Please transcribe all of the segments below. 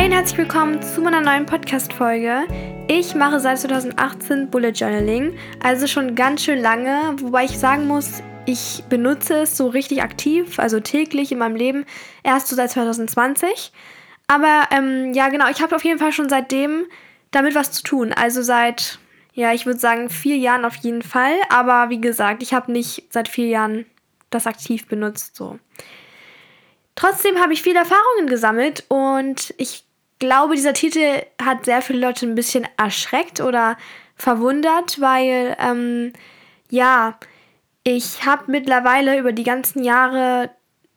Hey und herzlich willkommen zu meiner neuen Podcast-Folge. Ich mache seit 2018 Bullet Journaling, also schon ganz schön lange, wobei ich sagen muss, ich benutze es so richtig aktiv, also täglich in meinem Leben, erst so seit 2020. Aber ähm, ja, genau, ich habe auf jeden Fall schon seitdem damit was zu tun. Also seit, ja, ich würde sagen, vier Jahren auf jeden Fall. Aber wie gesagt, ich habe nicht seit vier Jahren das aktiv benutzt. So. Trotzdem habe ich viele Erfahrungen gesammelt und ich glaube, dieser Titel hat sehr viele Leute ein bisschen erschreckt oder verwundert, weil ähm, ja, ich habe mittlerweile über die ganzen Jahre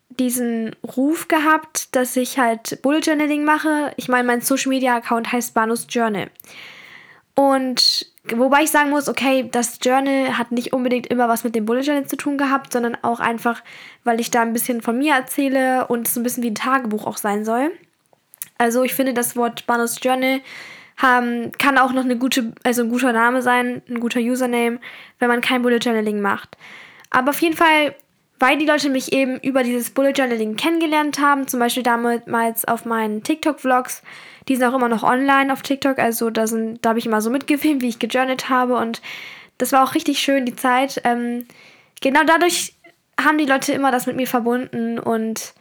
diesen Ruf gehabt, dass ich halt Bullet Journaling mache. Ich meine, mein Social Media Account heißt Banus Journal. Und wobei ich sagen muss, okay, das Journal hat nicht unbedingt immer was mit dem Bullet Journal zu tun gehabt, sondern auch einfach, weil ich da ein bisschen von mir erzähle und es ein bisschen wie ein Tagebuch auch sein soll. Also ich finde, das Wort Banus Journal haben, kann auch noch eine gute, also ein guter Name sein, ein guter Username, wenn man kein Bullet Journaling macht. Aber auf jeden Fall, weil die Leute mich eben über dieses Bullet Journaling kennengelernt haben, zum Beispiel damals auf meinen TikTok-Vlogs, die sind auch immer noch online auf TikTok, also da, da habe ich immer so mitgefilmt, wie ich gejournalt habe und das war auch richtig schön, die Zeit. Ähm, genau dadurch haben die Leute immer das mit mir verbunden und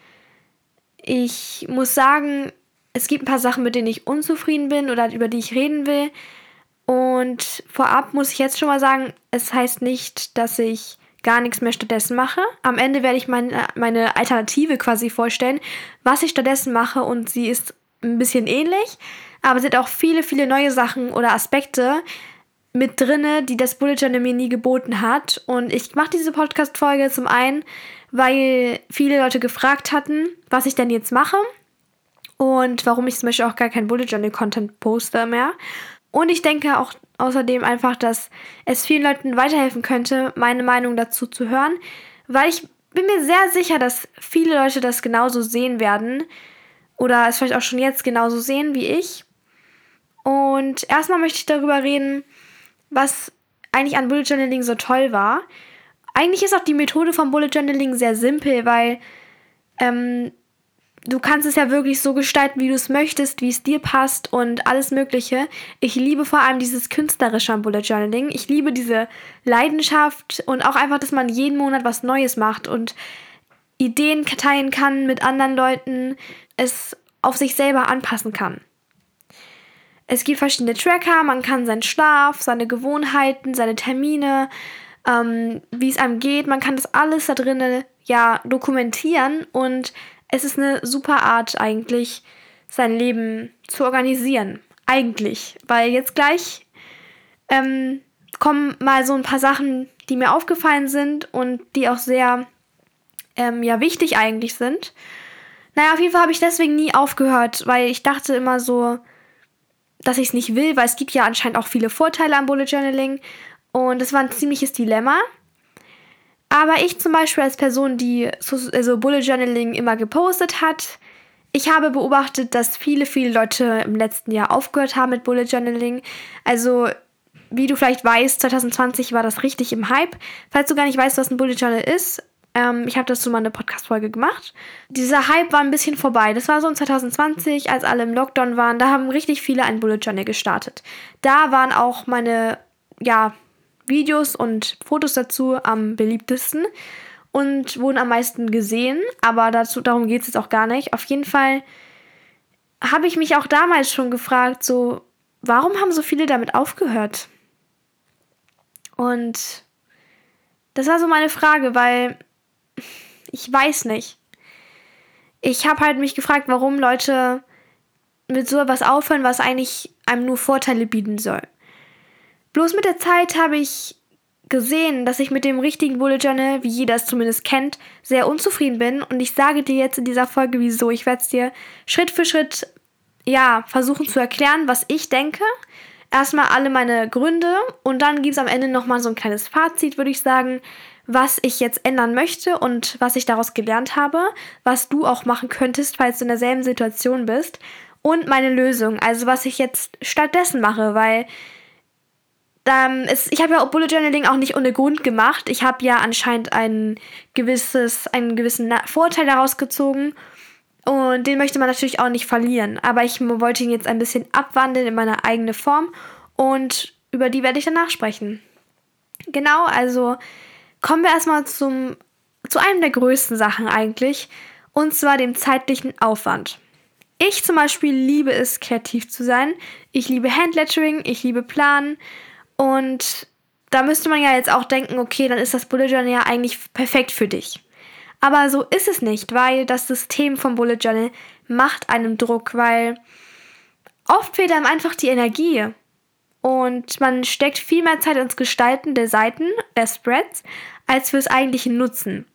ich muss sagen, es gibt ein paar Sachen, mit denen ich unzufrieden bin oder über die ich reden will. Und vorab muss ich jetzt schon mal sagen, es heißt nicht, dass ich gar nichts mehr stattdessen mache. Am Ende werde ich meine, meine Alternative quasi vorstellen, was ich stattdessen mache und sie ist ein bisschen ähnlich, aber es sind auch viele, viele neue Sachen oder Aspekte mit drinne, die das Bullet Journal mir nie geboten hat. Und ich mache diese Podcast-Folge zum einen, weil viele Leute gefragt hatten, was ich denn jetzt mache und warum ich zum Beispiel auch gar kein Bullet Journal Content poste mehr. Und ich denke auch außerdem einfach, dass es vielen Leuten weiterhelfen könnte, meine Meinung dazu zu hören, weil ich bin mir sehr sicher, dass viele Leute das genauso sehen werden oder es vielleicht auch schon jetzt genauso sehen wie ich. Und erstmal möchte ich darüber reden, was eigentlich an Bullet Journaling so toll war. Eigentlich ist auch die Methode vom Bullet Journaling sehr simpel, weil ähm, du kannst es ja wirklich so gestalten, wie du es möchtest, wie es dir passt und alles Mögliche. Ich liebe vor allem dieses künstlerische am Bullet Journaling. Ich liebe diese Leidenschaft und auch einfach, dass man jeden Monat was Neues macht und Ideen teilen kann mit anderen Leuten, es auf sich selber anpassen kann. Es gibt verschiedene Tracker, man kann seinen Schlaf, seine Gewohnheiten, seine Termine, ähm, wie es einem geht, man kann das alles da drinnen ja dokumentieren und es ist eine super Art eigentlich, sein Leben zu organisieren. Eigentlich. Weil jetzt gleich ähm, kommen mal so ein paar Sachen, die mir aufgefallen sind und die auch sehr ähm, ja, wichtig eigentlich sind. Naja, auf jeden Fall habe ich deswegen nie aufgehört, weil ich dachte immer so, dass ich es nicht will, weil es gibt ja anscheinend auch viele Vorteile am Bullet Journaling. Und es war ein ziemliches Dilemma. Aber ich zum Beispiel als Person, die so also Bullet Journaling immer gepostet hat, ich habe beobachtet, dass viele, viele Leute im letzten Jahr aufgehört haben mit Bullet Journaling. Also, wie du vielleicht weißt, 2020 war das richtig im Hype. Falls du gar nicht weißt, was ein Bullet Journal ist, ähm, ich habe dazu mal eine Podcast-Folge gemacht. Dieser Hype war ein bisschen vorbei. Das war so in 2020, als alle im Lockdown waren. Da haben richtig viele ein Bullet Journal gestartet. Da waren auch meine, ja, Videos und Fotos dazu am beliebtesten und wurden am meisten gesehen, aber dazu, darum geht es jetzt auch gar nicht. Auf jeden Fall habe ich mich auch damals schon gefragt, so, warum haben so viele damit aufgehört? Und das war so meine Frage, weil ich weiß nicht. Ich habe halt mich gefragt, warum Leute mit so etwas aufhören, was eigentlich einem nur Vorteile bieten soll. Bloß mit der Zeit habe ich gesehen, dass ich mit dem richtigen Bullet Journal, wie jeder es zumindest kennt, sehr unzufrieden bin. Und ich sage dir jetzt in dieser Folge, wieso. Ich werde es dir Schritt für Schritt, ja, versuchen zu erklären, was ich denke. Erstmal alle meine Gründe und dann gibt es am Ende nochmal so ein kleines Fazit, würde ich sagen, was ich jetzt ändern möchte und was ich daraus gelernt habe, was du auch machen könntest, falls du in derselben Situation bist und meine Lösung, also was ich jetzt stattdessen mache, weil ähm, es, ich habe ja Bullet Journaling auch nicht ohne Grund gemacht. Ich habe ja anscheinend ein gewisses, einen gewissen Vorteil daraus gezogen. Und den möchte man natürlich auch nicht verlieren. Aber ich wollte ihn jetzt ein bisschen abwandeln in meine eigene Form. Und über die werde ich danach sprechen. Genau, also kommen wir erstmal zum, zu einem der größten Sachen eigentlich. Und zwar dem zeitlichen Aufwand. Ich zum Beispiel liebe es, kreativ zu sein. Ich liebe Handlettering, ich liebe Planen. Und da müsste man ja jetzt auch denken, okay, dann ist das Bullet Journal ja eigentlich perfekt für dich. Aber so ist es nicht, weil das System vom Bullet Journal macht einem Druck, weil oft fehlt einem einfach die Energie. Und man steckt viel mehr Zeit ins Gestalten der Seiten, der Spreads, als fürs eigentliche Nutzen.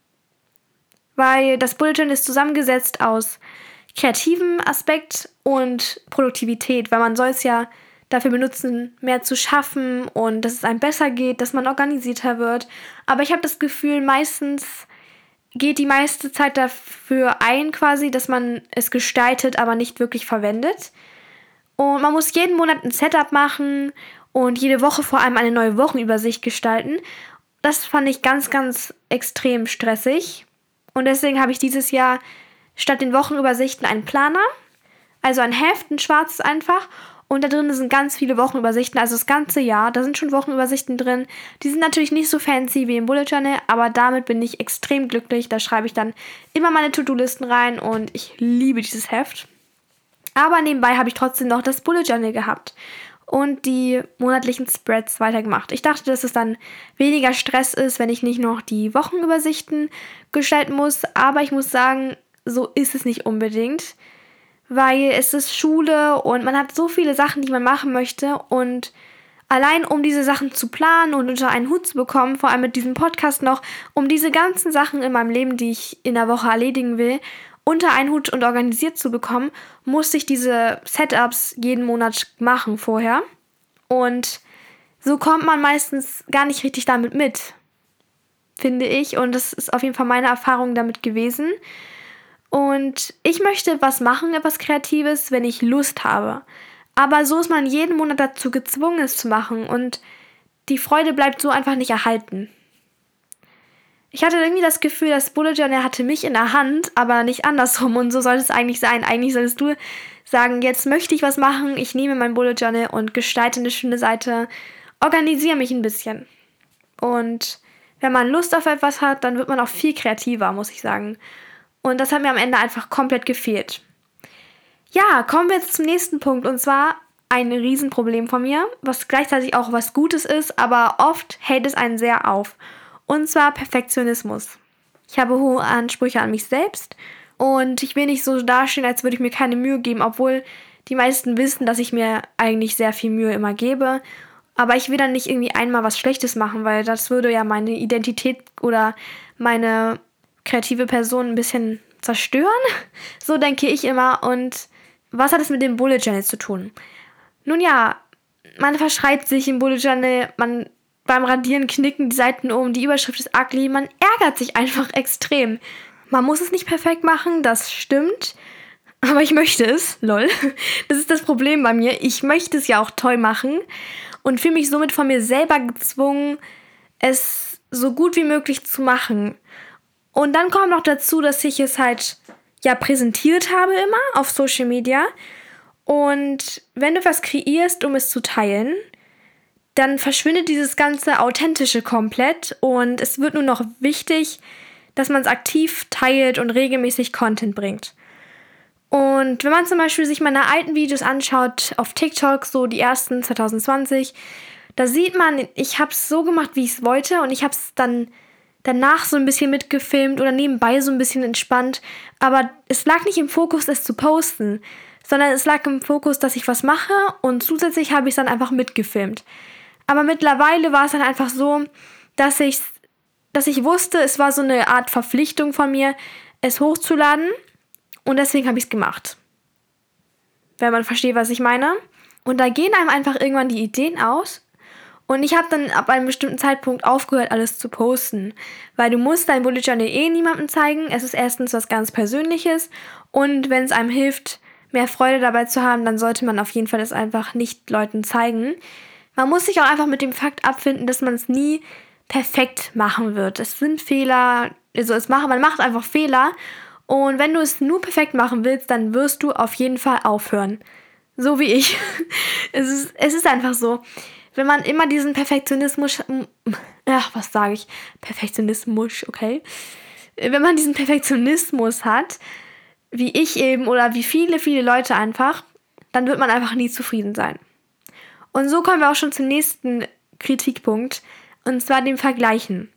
Weil das Bullet Journal ist zusammengesetzt aus kreativem Aspekt und Produktivität, weil man soll es ja dafür benutzen, mehr zu schaffen und dass es einem besser geht, dass man organisierter wird. Aber ich habe das Gefühl, meistens geht die meiste Zeit dafür ein, quasi, dass man es gestaltet, aber nicht wirklich verwendet. Und man muss jeden Monat ein Setup machen und jede Woche vor allem eine neue Wochenübersicht gestalten. Das fand ich ganz, ganz extrem stressig. Und deswegen habe ich dieses Jahr statt den Wochenübersichten einen Planer, also ein Heft, ein schwarzes einfach. Und da drin sind ganz viele Wochenübersichten, also das ganze Jahr. Da sind schon Wochenübersichten drin. Die sind natürlich nicht so fancy wie im Bullet Journal, aber damit bin ich extrem glücklich. Da schreibe ich dann immer meine To-Do-Listen rein und ich liebe dieses Heft. Aber nebenbei habe ich trotzdem noch das Bullet Journal gehabt und die monatlichen Spreads weitergemacht. Ich dachte, dass es dann weniger Stress ist, wenn ich nicht noch die Wochenübersichten gestalten muss. Aber ich muss sagen, so ist es nicht unbedingt weil es ist Schule und man hat so viele Sachen, die man machen möchte und allein um diese Sachen zu planen und unter einen Hut zu bekommen, vor allem mit diesem Podcast noch, um diese ganzen Sachen in meinem Leben, die ich in der Woche erledigen will, unter einen Hut und organisiert zu bekommen, musste ich diese Setups jeden Monat machen vorher. Und so kommt man meistens gar nicht richtig damit mit, finde ich. Und das ist auf jeden Fall meine Erfahrung damit gewesen. Und ich möchte was machen, etwas Kreatives, wenn ich Lust habe. Aber so ist man jeden Monat dazu gezwungen, es zu machen und die Freude bleibt so einfach nicht erhalten. Ich hatte irgendwie das Gefühl, das Bullet Journal hatte mich in der Hand, aber nicht andersrum und so soll es eigentlich sein. Eigentlich solltest du sagen, jetzt möchte ich was machen, ich nehme mein Bullet Journal und gestalte eine schöne Seite, organisiere mich ein bisschen. Und wenn man Lust auf etwas hat, dann wird man auch viel kreativer, muss ich sagen. Und das hat mir am Ende einfach komplett gefehlt. Ja, kommen wir jetzt zum nächsten Punkt. Und zwar ein Riesenproblem von mir, was gleichzeitig auch was Gutes ist, aber oft hält es einen sehr auf. Und zwar Perfektionismus. Ich habe hohe Ansprüche an mich selbst und ich will nicht so dastehen, als würde ich mir keine Mühe geben, obwohl die meisten wissen, dass ich mir eigentlich sehr viel Mühe immer gebe. Aber ich will dann nicht irgendwie einmal was Schlechtes machen, weil das würde ja meine Identität oder meine kreative Person ein bisschen zerstören. So denke ich immer. Und was hat es mit dem Bullet Journal zu tun? Nun ja, man verschreibt sich im Bullet Journal, man beim Radieren knicken die Seiten um, die Überschrift ist ugly, man ärgert sich einfach extrem. Man muss es nicht perfekt machen, das stimmt. Aber ich möchte es, lol. Das ist das Problem bei mir. Ich möchte es ja auch toll machen und fühle mich somit von mir selber gezwungen, es so gut wie möglich zu machen. Und dann kommt noch dazu, dass ich es halt ja präsentiert habe immer auf Social Media. Und wenn du was kreierst, um es zu teilen, dann verschwindet dieses ganze Authentische komplett und es wird nur noch wichtig, dass man es aktiv teilt und regelmäßig Content bringt. Und wenn man zum Beispiel sich meine alten Videos anschaut auf TikTok, so die ersten 2020, da sieht man, ich habe es so gemacht, wie ich es wollte und ich habe es dann danach so ein bisschen mitgefilmt oder nebenbei so ein bisschen entspannt. Aber es lag nicht im Fokus, es zu posten, sondern es lag im Fokus, dass ich was mache und zusätzlich habe ich es dann einfach mitgefilmt. Aber mittlerweile war es dann einfach so, dass ich, dass ich wusste, es war so eine Art Verpflichtung von mir, es hochzuladen und deswegen habe ich es gemacht. Wenn man versteht, was ich meine. Und da gehen einem einfach irgendwann die Ideen aus und ich habe dann ab einem bestimmten Zeitpunkt aufgehört, alles zu posten. Weil du musst dein Bullet Journal eh niemandem zeigen. Es ist erstens was ganz Persönliches. Und wenn es einem hilft, mehr Freude dabei zu haben, dann sollte man auf jeden Fall das einfach nicht Leuten zeigen. Man muss sich auch einfach mit dem Fakt abfinden, dass man es nie perfekt machen wird. Es sind Fehler, also es macht, man macht einfach Fehler. Und wenn du es nur perfekt machen willst, dann wirst du auf jeden Fall aufhören. So wie ich. es, ist, es ist einfach so. Wenn man immer diesen Perfektionismus. Ach, was sage ich? Perfektionismus, okay. Wenn man diesen Perfektionismus hat, wie ich eben oder wie viele, viele Leute einfach, dann wird man einfach nie zufrieden sein. Und so kommen wir auch schon zum nächsten Kritikpunkt, und zwar dem Vergleichen.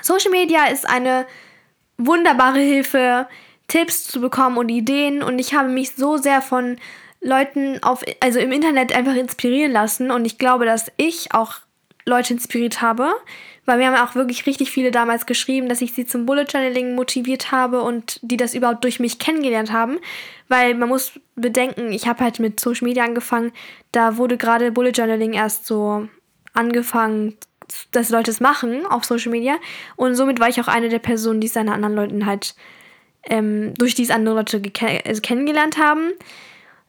Social Media ist eine wunderbare Hilfe, Tipps zu bekommen und Ideen und ich habe mich so sehr von Leuten auf, also im Internet einfach inspirieren lassen und ich glaube, dass ich auch Leute inspiriert habe, weil wir haben auch wirklich richtig viele damals geschrieben, dass ich sie zum Bullet Journaling motiviert habe und die das überhaupt durch mich kennengelernt haben, weil man muss bedenken, ich habe halt mit Social Media angefangen, da wurde gerade Bullet Journaling erst so angefangen dass Leute es machen auf Social Media. Und somit war ich auch eine der Personen, die es an anderen Leuten halt ähm, durch diese andere Leute also kennengelernt haben.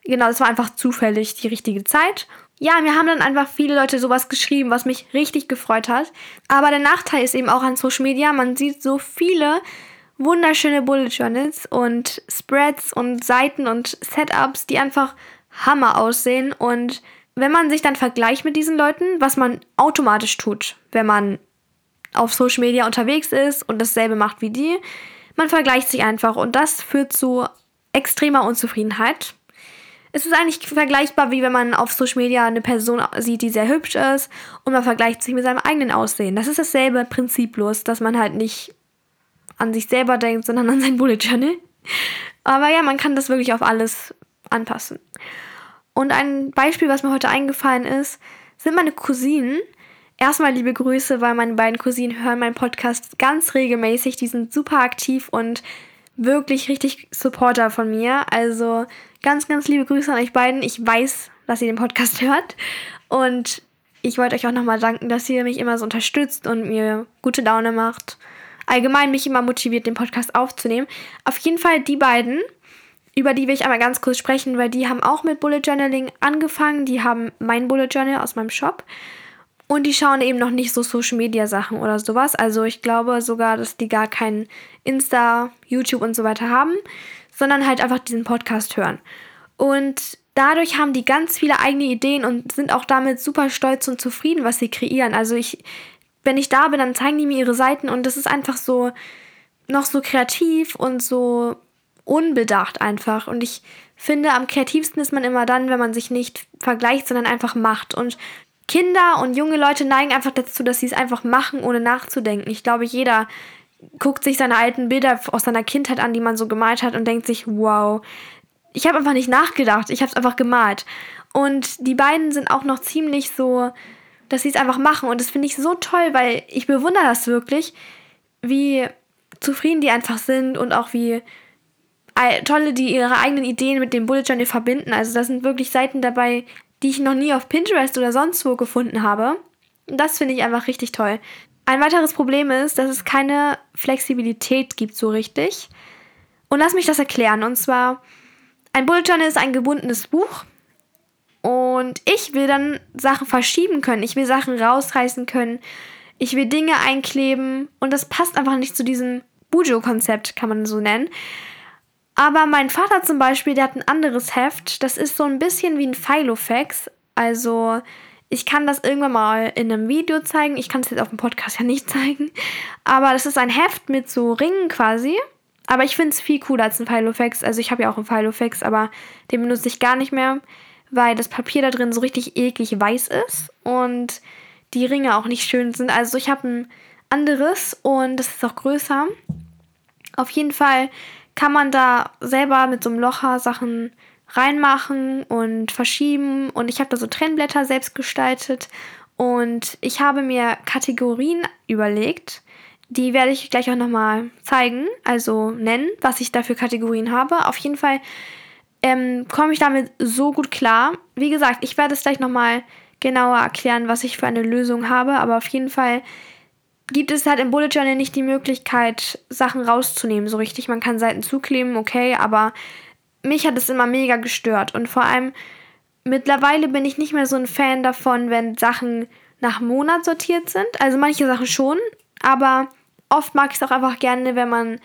Genau, es war einfach zufällig die richtige Zeit. Ja, mir haben dann einfach viele Leute sowas geschrieben, was mich richtig gefreut hat. Aber der Nachteil ist eben auch an Social Media, man sieht so viele wunderschöne Bullet Journals und Spreads und Seiten und Setups, die einfach Hammer aussehen und wenn man sich dann vergleicht mit diesen Leuten, was man automatisch tut, wenn man auf Social Media unterwegs ist und dasselbe macht wie die, man vergleicht sich einfach und das führt zu extremer Unzufriedenheit. Es ist eigentlich vergleichbar, wie wenn man auf Social Media eine Person sieht, die sehr hübsch ist und man vergleicht sich mit seinem eigenen Aussehen. Das ist dasselbe Prinzip bloß, dass man halt nicht an sich selber denkt, sondern an sein Bullet Journal. Aber ja, man kann das wirklich auf alles anpassen. Und ein Beispiel, was mir heute eingefallen ist, sind meine Cousinen. Erstmal liebe Grüße, weil meine beiden Cousinen hören meinen Podcast ganz regelmäßig. Die sind super aktiv und wirklich richtig Supporter von mir. Also ganz, ganz liebe Grüße an euch beiden. Ich weiß, dass ihr den Podcast hört. Und ich wollte euch auch nochmal danken, dass ihr mich immer so unterstützt und mir gute Laune macht. Allgemein mich immer motiviert, den Podcast aufzunehmen. Auf jeden Fall die beiden über die will ich einmal ganz kurz sprechen, weil die haben auch mit Bullet Journaling angefangen. Die haben mein Bullet Journal aus meinem Shop. Und die schauen eben noch nicht so Social Media Sachen oder sowas. Also ich glaube sogar, dass die gar keinen Insta, YouTube und so weiter haben, sondern halt einfach diesen Podcast hören. Und dadurch haben die ganz viele eigene Ideen und sind auch damit super stolz und zufrieden, was sie kreieren. Also ich, wenn ich da bin, dann zeigen die mir ihre Seiten und das ist einfach so noch so kreativ und so unbedacht einfach. Und ich finde, am kreativsten ist man immer dann, wenn man sich nicht vergleicht, sondern einfach macht. Und Kinder und junge Leute neigen einfach dazu, dass sie es einfach machen, ohne nachzudenken. Ich glaube, jeder guckt sich seine alten Bilder aus seiner Kindheit an, die man so gemalt hat und denkt sich, wow, ich habe einfach nicht nachgedacht, ich habe es einfach gemalt. Und die beiden sind auch noch ziemlich so, dass sie es einfach machen. Und das finde ich so toll, weil ich bewundere das wirklich, wie zufrieden die einfach sind und auch wie tolle, die ihre eigenen Ideen mit dem Bullet Journal verbinden. Also da sind wirklich Seiten dabei, die ich noch nie auf Pinterest oder sonst wo gefunden habe. Das finde ich einfach richtig toll. Ein weiteres Problem ist, dass es keine Flexibilität gibt so richtig. Und lass mich das erklären. Und zwar, ein Bullet Journal ist ein gebundenes Buch. Und ich will dann Sachen verschieben können. Ich will Sachen rausreißen können. Ich will Dinge einkleben. Und das passt einfach nicht zu diesem Bujo-Konzept, kann man so nennen. Aber mein Vater zum Beispiel, der hat ein anderes Heft. Das ist so ein bisschen wie ein Filofax. Also ich kann das irgendwann mal in einem Video zeigen. Ich kann es jetzt auf dem Podcast ja nicht zeigen. Aber das ist ein Heft mit so Ringen quasi. Aber ich finde es viel cooler als ein Filofax. Also ich habe ja auch einen Filofax, aber den benutze ich gar nicht mehr, weil das Papier da drin so richtig eklig weiß ist und die Ringe auch nicht schön sind. Also ich habe ein anderes und das ist auch größer. Auf jeden Fall kann man da selber mit so einem Locher Sachen reinmachen und verschieben. Und ich habe da so Trennblätter selbst gestaltet. Und ich habe mir Kategorien überlegt. Die werde ich gleich auch nochmal zeigen, also nennen, was ich da für Kategorien habe. Auf jeden Fall ähm, komme ich damit so gut klar. Wie gesagt, ich werde es gleich nochmal genauer erklären, was ich für eine Lösung habe. Aber auf jeden Fall gibt es halt im Bullet Journal nicht die Möglichkeit, Sachen rauszunehmen, so richtig. Man kann Seiten zukleben, okay, aber mich hat es immer mega gestört. Und vor allem mittlerweile bin ich nicht mehr so ein Fan davon, wenn Sachen nach Monat sortiert sind. Also manche Sachen schon, aber oft mag ich es auch einfach gerne, wenn man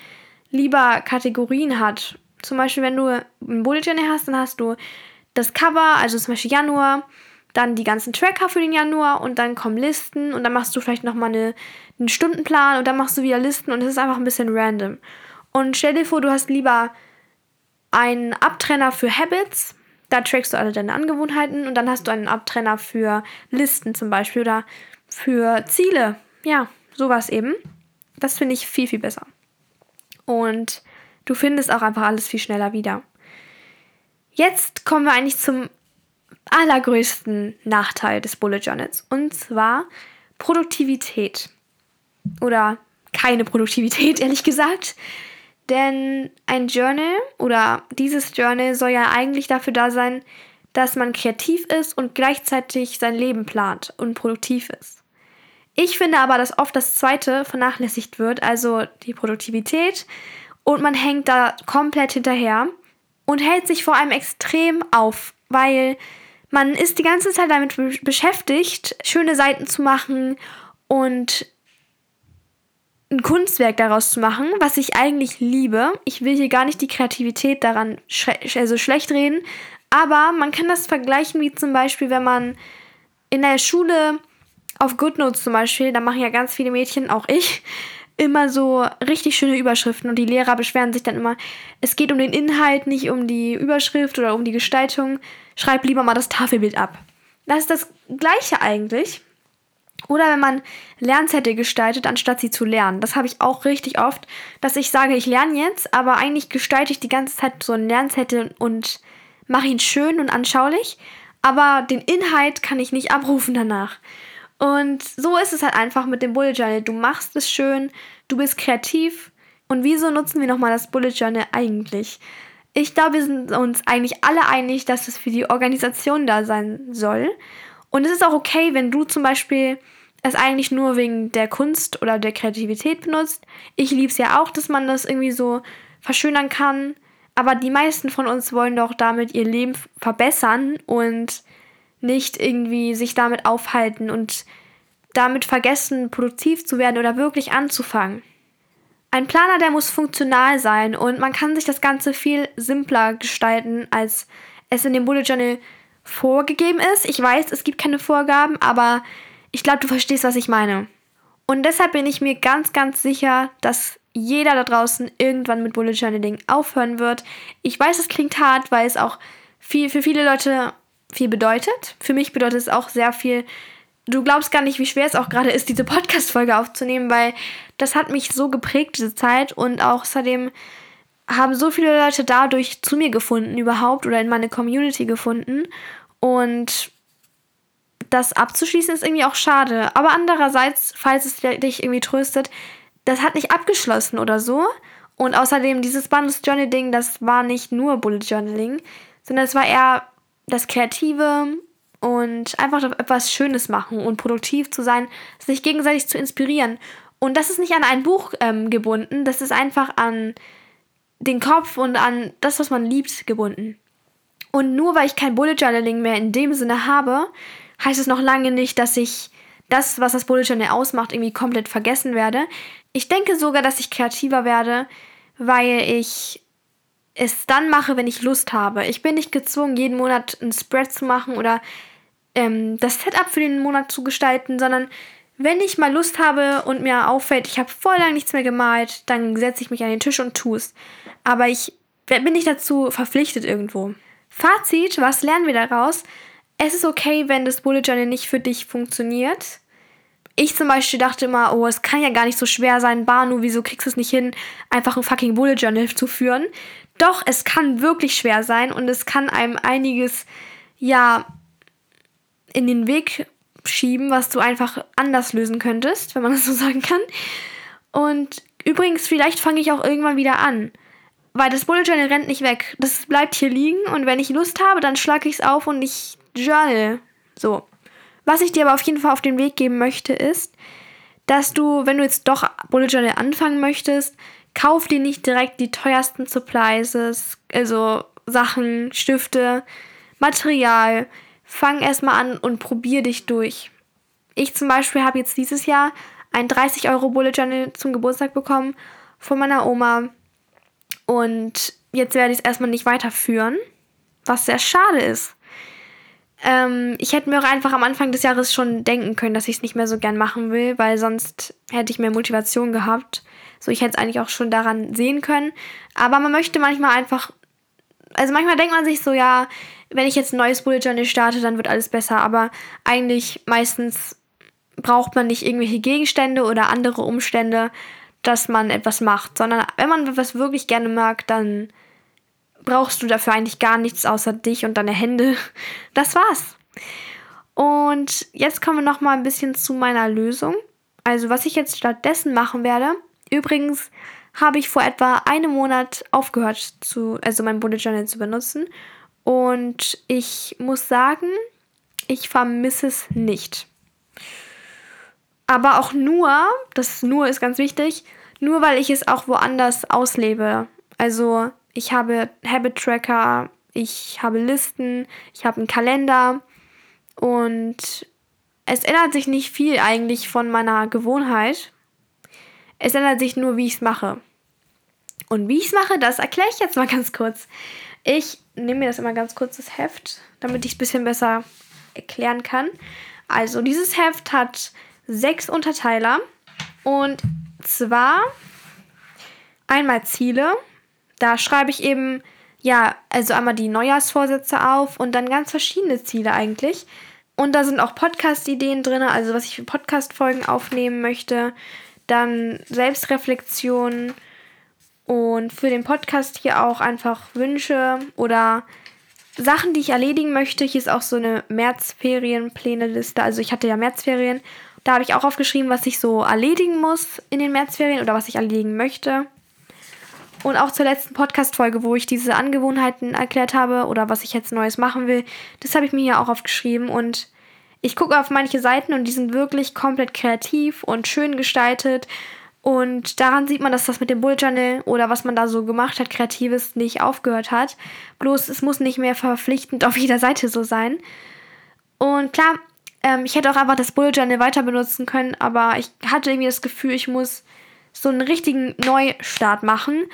lieber Kategorien hat. Zum Beispiel, wenn du ein Bullet Journal hast, dann hast du das Cover, also zum Beispiel Januar, dann die ganzen Tracker für den Januar und dann kommen Listen und dann machst du vielleicht nochmal eine, einen Stundenplan und dann machst du wieder Listen und es ist einfach ein bisschen random. Und stell dir vor, du hast lieber einen Abtrenner für Habits, da trackst du alle deine Angewohnheiten und dann hast du einen Abtrenner für Listen zum Beispiel oder für Ziele. Ja, sowas eben. Das finde ich viel, viel besser. Und du findest auch einfach alles viel schneller wieder. Jetzt kommen wir eigentlich zum allergrößten Nachteil des Bullet Journals. Und zwar Produktivität. Oder keine Produktivität, ehrlich gesagt. Denn ein Journal oder dieses Journal soll ja eigentlich dafür da sein, dass man kreativ ist und gleichzeitig sein Leben plant und produktiv ist. Ich finde aber, dass oft das zweite vernachlässigt wird, also die Produktivität, und man hängt da komplett hinterher und hält sich vor allem extrem auf, weil man ist die ganze Zeit damit beschäftigt, schöne Seiten zu machen und ein Kunstwerk daraus zu machen, was ich eigentlich liebe. Ich will hier gar nicht die Kreativität daran schle also schlecht reden, aber man kann das vergleichen wie zum Beispiel, wenn man in der Schule auf GoodNotes zum Beispiel, da machen ja ganz viele Mädchen, auch ich, immer so richtig schöne Überschriften und die Lehrer beschweren sich dann immer, es geht um den Inhalt, nicht um die Überschrift oder um die Gestaltung. Schreib lieber mal das Tafelbild ab. Das ist das gleiche eigentlich. Oder wenn man Lernzettel gestaltet, anstatt sie zu lernen. Das habe ich auch richtig oft, dass ich sage, ich lerne jetzt, aber eigentlich gestalte ich die ganze Zeit so einen Lernzettel und mache ihn schön und anschaulich. Aber den Inhalt kann ich nicht abrufen danach. Und so ist es halt einfach mit dem Bullet Journal. Du machst es schön, du bist kreativ. Und wieso nutzen wir nochmal das Bullet Journal eigentlich? Ich glaube, wir sind uns eigentlich alle einig, dass es für die Organisation da sein soll. Und es ist auch okay, wenn du zum Beispiel es eigentlich nur wegen der Kunst oder der Kreativität benutzt. Ich liebe es ja auch, dass man das irgendwie so verschönern kann. Aber die meisten von uns wollen doch damit ihr Leben verbessern und nicht irgendwie sich damit aufhalten und damit vergessen, produktiv zu werden oder wirklich anzufangen. Ein Planer, der muss funktional sein und man kann sich das Ganze viel simpler gestalten, als es in dem Bullet Journal vorgegeben ist. Ich weiß, es gibt keine Vorgaben, aber ich glaube, du verstehst, was ich meine. Und deshalb bin ich mir ganz, ganz sicher, dass jeder da draußen irgendwann mit Bullet Journaling aufhören wird. Ich weiß, es klingt hart, weil es auch viel, für viele Leute viel bedeutet. Für mich bedeutet es auch sehr viel. Du glaubst gar nicht, wie schwer es auch gerade ist, diese Podcast-Folge aufzunehmen, weil das hat mich so geprägt, diese Zeit. Und außerdem haben so viele Leute dadurch zu mir gefunden überhaupt oder in meine Community gefunden. Und das abzuschließen ist irgendwie auch schade. Aber andererseits, falls es dich irgendwie tröstet, das hat nicht abgeschlossen oder so. Und außerdem, dieses Bundles Journaling, das war nicht nur Bullet Journaling, sondern es war eher das Kreative und einfach etwas Schönes machen und produktiv zu sein, sich gegenseitig zu inspirieren. Und das ist nicht an ein Buch ähm, gebunden, das ist einfach an den Kopf und an das, was man liebt, gebunden. Und nur weil ich kein Bullet Journaling mehr in dem Sinne habe, heißt es noch lange nicht, dass ich das, was das Bullet Journal ausmacht, irgendwie komplett vergessen werde. Ich denke sogar, dass ich kreativer werde, weil ich es dann mache, wenn ich Lust habe. Ich bin nicht gezwungen, jeden Monat einen Spread zu machen oder ähm, das Setup für den Monat zu gestalten, sondern wenn ich mal Lust habe und mir auffällt, ich habe voll lang nichts mehr gemalt, dann setze ich mich an den Tisch und tue es. Aber ich bin nicht dazu verpflichtet irgendwo. Fazit, was lernen wir daraus? Es ist okay, wenn das Bullet Journal nicht für dich funktioniert. Ich zum Beispiel dachte immer, oh, es kann ja gar nicht so schwer sein, Banu, wieso kriegst du es nicht hin, einfach ein fucking Bullet Journal zu führen? Doch, es kann wirklich schwer sein und es kann einem einiges, ja, in den Weg schieben, was du einfach anders lösen könntest, wenn man das so sagen kann. Und übrigens, vielleicht fange ich auch irgendwann wieder an. Weil das Bullet Journal rennt nicht weg. Das bleibt hier liegen und wenn ich Lust habe, dann schlage ich es auf und ich journal. So. Was ich dir aber auf jeden Fall auf den Weg geben möchte, ist, dass du, wenn du jetzt doch Bullet Journal anfangen möchtest, kauf dir nicht direkt die teuersten Supplies, also Sachen, Stifte, Material. Fang erstmal an und probier dich durch. Ich zum Beispiel habe jetzt dieses Jahr ein 30 Euro Bullet Journal zum Geburtstag bekommen von meiner Oma. Und jetzt werde ich es erstmal nicht weiterführen, was sehr schade ist. Ähm, ich hätte mir auch einfach am Anfang des Jahres schon denken können, dass ich es nicht mehr so gern machen will, weil sonst hätte ich mehr Motivation gehabt. So, ich hätte es eigentlich auch schon daran sehen können. Aber man möchte manchmal einfach. Also manchmal denkt man sich so, ja, wenn ich jetzt ein neues Bullet Journal starte, dann wird alles besser. Aber eigentlich meistens braucht man nicht irgendwelche Gegenstände oder andere Umstände, dass man etwas macht. Sondern wenn man etwas wirklich gerne mag, dann brauchst du dafür eigentlich gar nichts außer dich und deine Hände. Das war's. Und jetzt kommen wir noch mal ein bisschen zu meiner Lösung. Also was ich jetzt stattdessen machen werde. Übrigens habe ich vor etwa einem Monat aufgehört zu, also mein Bullet Journal zu benutzen. Und ich muss sagen, ich vermisse es nicht. Aber auch nur, das nur ist ganz wichtig, nur weil ich es auch woanders auslebe. Also ich habe Habit Tracker, ich habe Listen, ich habe einen Kalender und es ändert sich nicht viel eigentlich von meiner Gewohnheit. Es ändert sich nur, wie ich es mache. Und wie ich es mache, das erkläre ich jetzt mal ganz kurz. Ich nehme mir das immer ganz kurz, das Heft, damit ich es ein bisschen besser erklären kann. Also, dieses Heft hat sechs Unterteiler. Und zwar einmal Ziele, da schreibe ich eben, ja, also einmal die Neujahrsvorsätze auf und dann ganz verschiedene Ziele eigentlich. Und da sind auch Podcast-Ideen drin, also was ich für Podcast-Folgen aufnehmen möchte. Dann Selbstreflexion und für den Podcast hier auch einfach Wünsche oder Sachen, die ich erledigen möchte. Hier ist auch so eine Märzferienpläne-Liste. Also ich hatte ja Märzferien. Da habe ich auch aufgeschrieben, was ich so erledigen muss in den Märzferien oder was ich erledigen möchte. Und auch zur letzten Podcast-Folge, wo ich diese Angewohnheiten erklärt habe oder was ich jetzt Neues machen will, das habe ich mir hier auch aufgeschrieben. Und ich gucke auf manche Seiten und die sind wirklich komplett kreativ und schön gestaltet. Und daran sieht man, dass das mit dem Bullet Journal oder was man da so gemacht hat, Kreatives, nicht aufgehört hat. Bloß es muss nicht mehr verpflichtend auf jeder Seite so sein. Und klar, ähm, ich hätte auch einfach das Bullet Journal weiter benutzen können, aber ich hatte irgendwie das Gefühl, ich muss so einen richtigen Neustart machen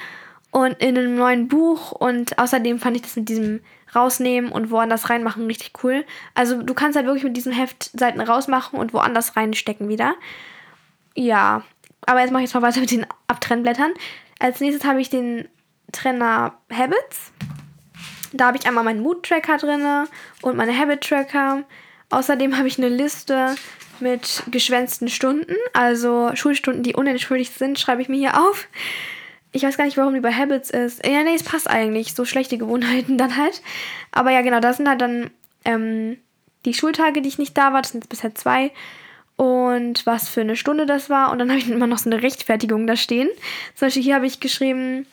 und in einem neuen Buch und außerdem fand ich das mit diesem rausnehmen und woanders reinmachen richtig cool. Also du kannst halt wirklich mit diesen Heftseiten rausmachen und woanders reinstecken wieder. Ja, aber jetzt mache ich jetzt mal weiter mit den Abtrennblättern. Als nächstes habe ich den Trenner Habits. Da habe ich einmal meinen Mood-Tracker drin und meine Habit-Tracker. Außerdem habe ich eine Liste mit geschwänzten Stunden, also Schulstunden, die unentschuldigt sind, schreibe ich mir hier auf. Ich weiß gar nicht, warum die bei Habits ist. Ja, nee, es passt eigentlich. So schlechte Gewohnheiten dann halt. Aber ja, genau, das sind halt dann ähm, die Schultage, die ich nicht da war. Das sind jetzt bisher zwei. Und was für eine Stunde das war. Und dann habe ich immer noch so eine Rechtfertigung da stehen. Zum Beispiel hier habe ich geschrieben,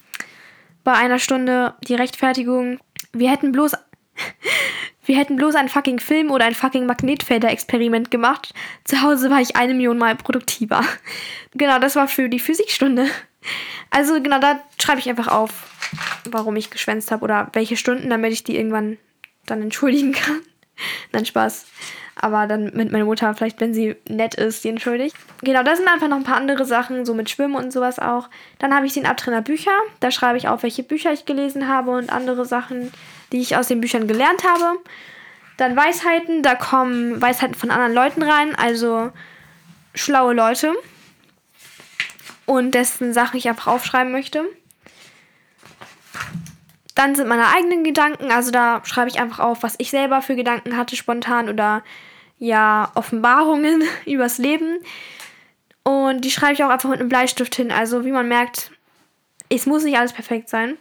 bei einer Stunde die Rechtfertigung. Wir hätten bloß wir hätten bloß einen fucking Film oder ein fucking Magnetfelder-Experiment gemacht. Zu Hause war ich eine Million Mal produktiver. Genau, das war für die Physikstunde. Also genau, da schreibe ich einfach auf, warum ich geschwänzt habe oder welche Stunden, damit ich die irgendwann dann entschuldigen kann. Nein, Spaß. Aber dann mit meiner Mutter, vielleicht wenn sie nett ist, die entschuldigt. Genau, da sind einfach noch ein paar andere Sachen, so mit Schwimmen und sowas auch. Dann habe ich den Abtrenner Bücher. Da schreibe ich auf, welche Bücher ich gelesen habe und andere Sachen, die ich aus den Büchern gelernt habe. Dann Weisheiten, da kommen Weisheiten von anderen Leuten rein, also schlaue Leute. Und dessen Sachen ich einfach aufschreiben möchte. Dann sind meine eigenen Gedanken, also da schreibe ich einfach auf, was ich selber für Gedanken hatte spontan oder ja, Offenbarungen übers Leben. Und die schreibe ich auch einfach mit einem Bleistift hin. Also wie man merkt, es muss nicht alles perfekt sein.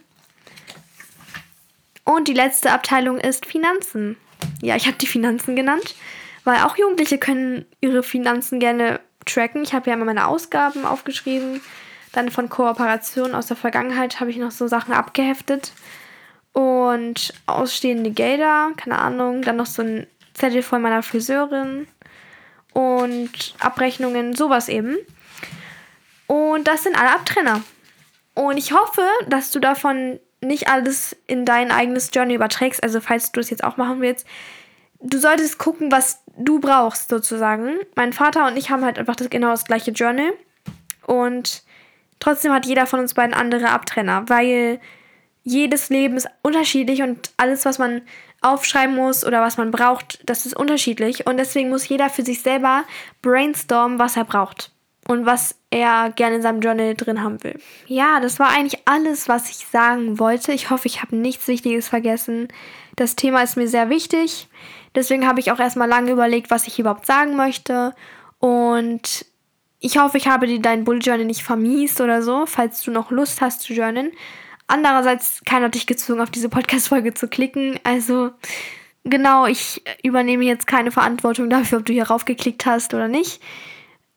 Und die letzte Abteilung ist Finanzen. Ja, ich habe die Finanzen genannt, weil auch Jugendliche können ihre Finanzen gerne tracken. Ich habe ja immer meine Ausgaben aufgeschrieben. Dann von Kooperationen aus der Vergangenheit habe ich noch so Sachen abgeheftet. Und ausstehende Gelder, keine Ahnung. Dann noch so ein Zettel von meiner Friseurin. Und Abrechnungen, sowas eben. Und das sind alle Abtrenner. Und ich hoffe, dass du davon nicht alles in dein eigenes Journey überträgst. Also falls du das jetzt auch machen willst, du solltest gucken, was du brauchst sozusagen. Mein Vater und ich haben halt einfach das genau das gleiche Journal und Trotzdem hat jeder von uns beiden andere Abtrenner, weil jedes Leben ist unterschiedlich und alles, was man aufschreiben muss oder was man braucht, das ist unterschiedlich. Und deswegen muss jeder für sich selber brainstormen, was er braucht und was er gerne in seinem Journal drin haben will. Ja, das war eigentlich alles, was ich sagen wollte. Ich hoffe, ich habe nichts Wichtiges vergessen. Das Thema ist mir sehr wichtig. Deswegen habe ich auch erstmal lange überlegt, was ich überhaupt sagen möchte. Und ich hoffe, ich habe dir dein Bullet Journal nicht vermiest oder so, falls du noch Lust hast zu journalen. Andererseits, keiner hat dich gezwungen, auf diese Podcast-Folge zu klicken. Also, genau, ich übernehme jetzt keine Verantwortung dafür, ob du hier raufgeklickt hast oder nicht.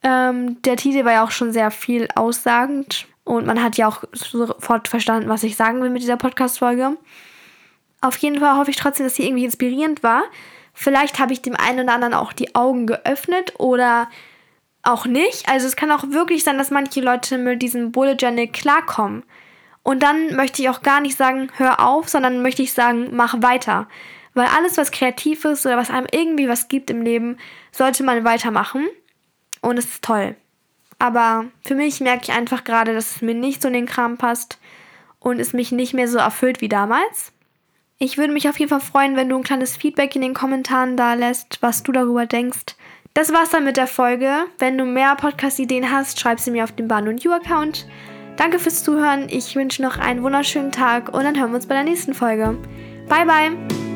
Ähm, der Titel war ja auch schon sehr viel aussagend und man hat ja auch sofort verstanden, was ich sagen will mit dieser Podcast-Folge. Auf jeden Fall hoffe ich trotzdem, dass sie irgendwie inspirierend war. Vielleicht habe ich dem einen oder anderen auch die Augen geöffnet oder auch nicht. Also es kann auch wirklich sein, dass manche Leute mit diesem Bullet Journal klarkommen. Und dann möchte ich auch gar nicht sagen, hör auf, sondern möchte ich sagen, mach weiter. Weil alles, was kreativ ist oder was einem irgendwie was gibt im Leben, sollte man weitermachen. Und es ist toll. Aber für mich merke ich einfach gerade, dass es mir nicht so in den Kram passt und es mich nicht mehr so erfüllt wie damals. Ich würde mich auf jeden Fall freuen, wenn du ein kleines Feedback in den Kommentaren da lässt, was du darüber denkst. Das war's dann mit der Folge. Wenn du mehr Podcast-Ideen hast, schreib sie mir auf dem Bahn und You Account. Danke fürs Zuhören. Ich wünsche noch einen wunderschönen Tag und dann hören wir uns bei der nächsten Folge. Bye bye.